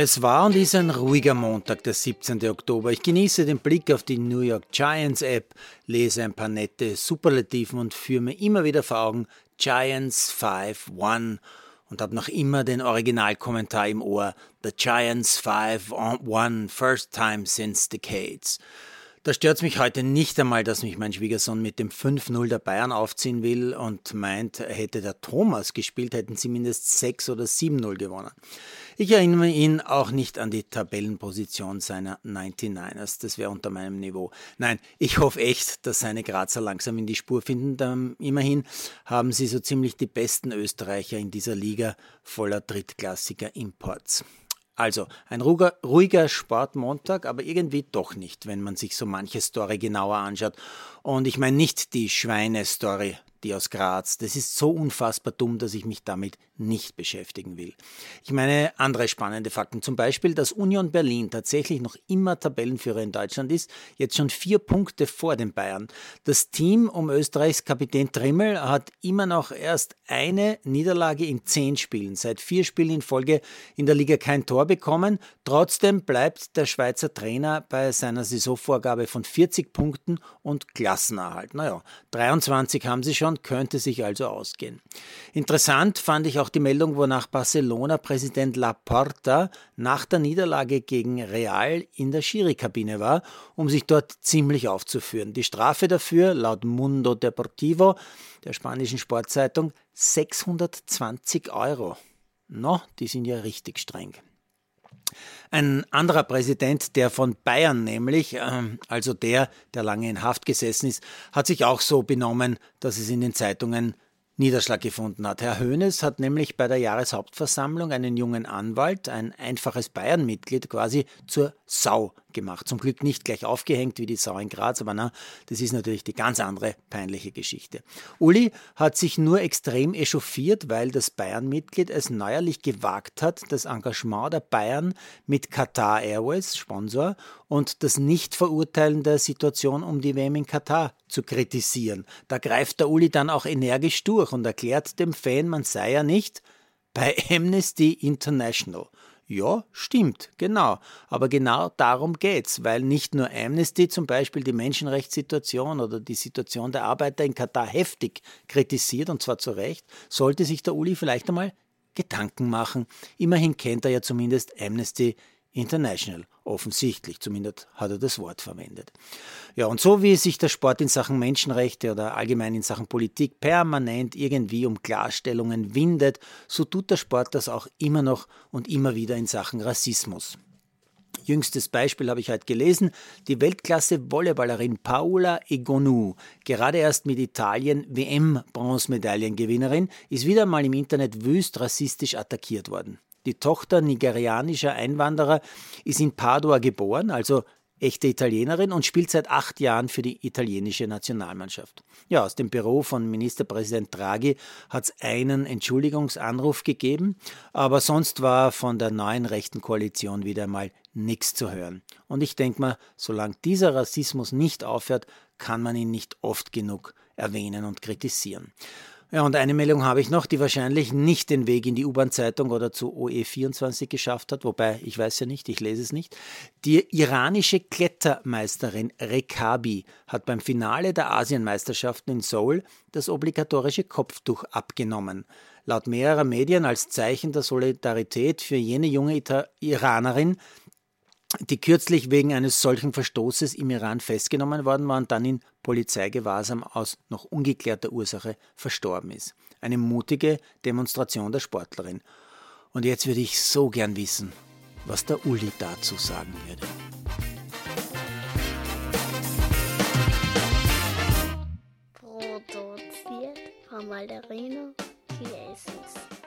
Es war und ist ein ruhiger Montag, der 17. Oktober. Ich genieße den Blick auf die New York Giants App, lese ein paar nette Superlativen und führe mir immer wieder vor Augen Giants 5-1 und habe noch immer den Originalkommentar im Ohr. The Giants 5-1, first time since decades. Da stört es mich heute nicht einmal, dass mich mein Schwiegersohn mit dem 5-0 der Bayern aufziehen will und meint, hätte der Thomas gespielt, hätten sie mindestens 6 oder 7-0 gewonnen. Ich erinnere ihn auch nicht an die Tabellenposition seiner 99ers, das wäre unter meinem Niveau. Nein, ich hoffe echt, dass seine Grazer langsam in die Spur finden. Denn immerhin haben sie so ziemlich die besten Österreicher in dieser Liga voller drittklassiger Imports. Also ein ruhiger, ruhiger Sportmontag, aber irgendwie doch nicht, wenn man sich so manche Story genauer anschaut. Und ich meine nicht die Schweine-Story die aus Graz. Das ist so unfassbar dumm, dass ich mich damit nicht beschäftigen will. Ich meine andere spannende Fakten, zum Beispiel, dass Union Berlin tatsächlich noch immer Tabellenführer in Deutschland ist, jetzt schon vier Punkte vor den Bayern. Das Team um Österreichs Kapitän Trimmel hat immer noch erst eine Niederlage in zehn Spielen, seit vier Spielen in Folge in der Liga kein Tor bekommen. Trotzdem bleibt der Schweizer Trainer bei seiner Saisonvorgabe von 40 Punkten und Klassenerhalt. Naja, 23 haben sie schon schon, könnte sich also ausgehen. Interessant fand ich auch die Meldung, wonach Barcelona-Präsident Laporta nach der Niederlage gegen Real in der Schiri-Kabine war, um sich dort ziemlich aufzuführen. Die Strafe dafür, laut Mundo Deportivo, der spanischen Sportzeitung, 620 Euro. No, die sind ja richtig streng. Ein anderer Präsident, der von Bayern nämlich, ähm, also der, der lange in Haft gesessen ist, hat sich auch so benommen, dass es in den Zeitungen Niederschlag gefunden hat. Herr Hoeneß hat nämlich bei der Jahreshauptversammlung einen jungen Anwalt, ein einfaches Bayern-Mitglied quasi, zur Sau gemacht. Zum Glück nicht gleich aufgehängt wie die Sau in Graz, aber na, das ist natürlich die ganz andere peinliche Geschichte. Uli hat sich nur extrem echauffiert, weil das Bayern-Mitglied es neuerlich gewagt hat, das Engagement der Bayern mit Qatar Airways, Sponsor, und das Nicht-Verurteilen der Situation um die WM in Katar zu kritisieren. Da greift der Uli dann auch energisch durch und erklärt dem Fan, man sei ja nicht bei Amnesty International. Ja, stimmt, genau. Aber genau darum geht's, weil nicht nur Amnesty zum Beispiel die Menschenrechtssituation oder die Situation der Arbeiter in Katar heftig kritisiert, und zwar zu Recht, sollte sich der Uli vielleicht einmal Gedanken machen. Immerhin kennt er ja zumindest Amnesty International. Offensichtlich, zumindest hat er das Wort verwendet. Ja, und so wie sich der Sport in Sachen Menschenrechte oder allgemein in Sachen Politik permanent irgendwie um Klarstellungen windet, so tut der Sport das auch immer noch und immer wieder in Sachen Rassismus. Jüngstes Beispiel habe ich heute gelesen. Die Weltklasse-Volleyballerin Paola Egonu, gerade erst mit Italien WM-Bronzemedaillengewinnerin, ist wieder mal im Internet wüst rassistisch attackiert worden. Die Tochter nigerianischer Einwanderer ist in Padua geboren, also echte Italienerin und spielt seit acht Jahren für die italienische Nationalmannschaft. Ja, aus dem Büro von Ministerpräsident Draghi hat es einen Entschuldigungsanruf gegeben, aber sonst war von der neuen rechten Koalition wieder einmal nichts zu hören. Und ich denke mal, solange dieser Rassismus nicht aufhört, kann man ihn nicht oft genug erwähnen und kritisieren. Ja, und eine Meldung habe ich noch, die wahrscheinlich nicht den Weg in die U-Bahn-Zeitung oder zu OE24 geschafft hat, wobei ich weiß ja nicht, ich lese es nicht. Die iranische Klettermeisterin Rekabi hat beim Finale der Asienmeisterschaften in Seoul das obligatorische Kopftuch abgenommen. Laut mehrerer Medien als Zeichen der Solidarität für jene junge Iranerin, die kürzlich wegen eines solchen Verstoßes im Iran festgenommen worden war und dann in Polizeigewahrsam aus noch ungeklärter Ursache verstorben ist. Eine mutige Demonstration der Sportlerin. Und jetzt würde ich so gern wissen, was der Uli dazu sagen würde. Produziert von Malderino Chiesis.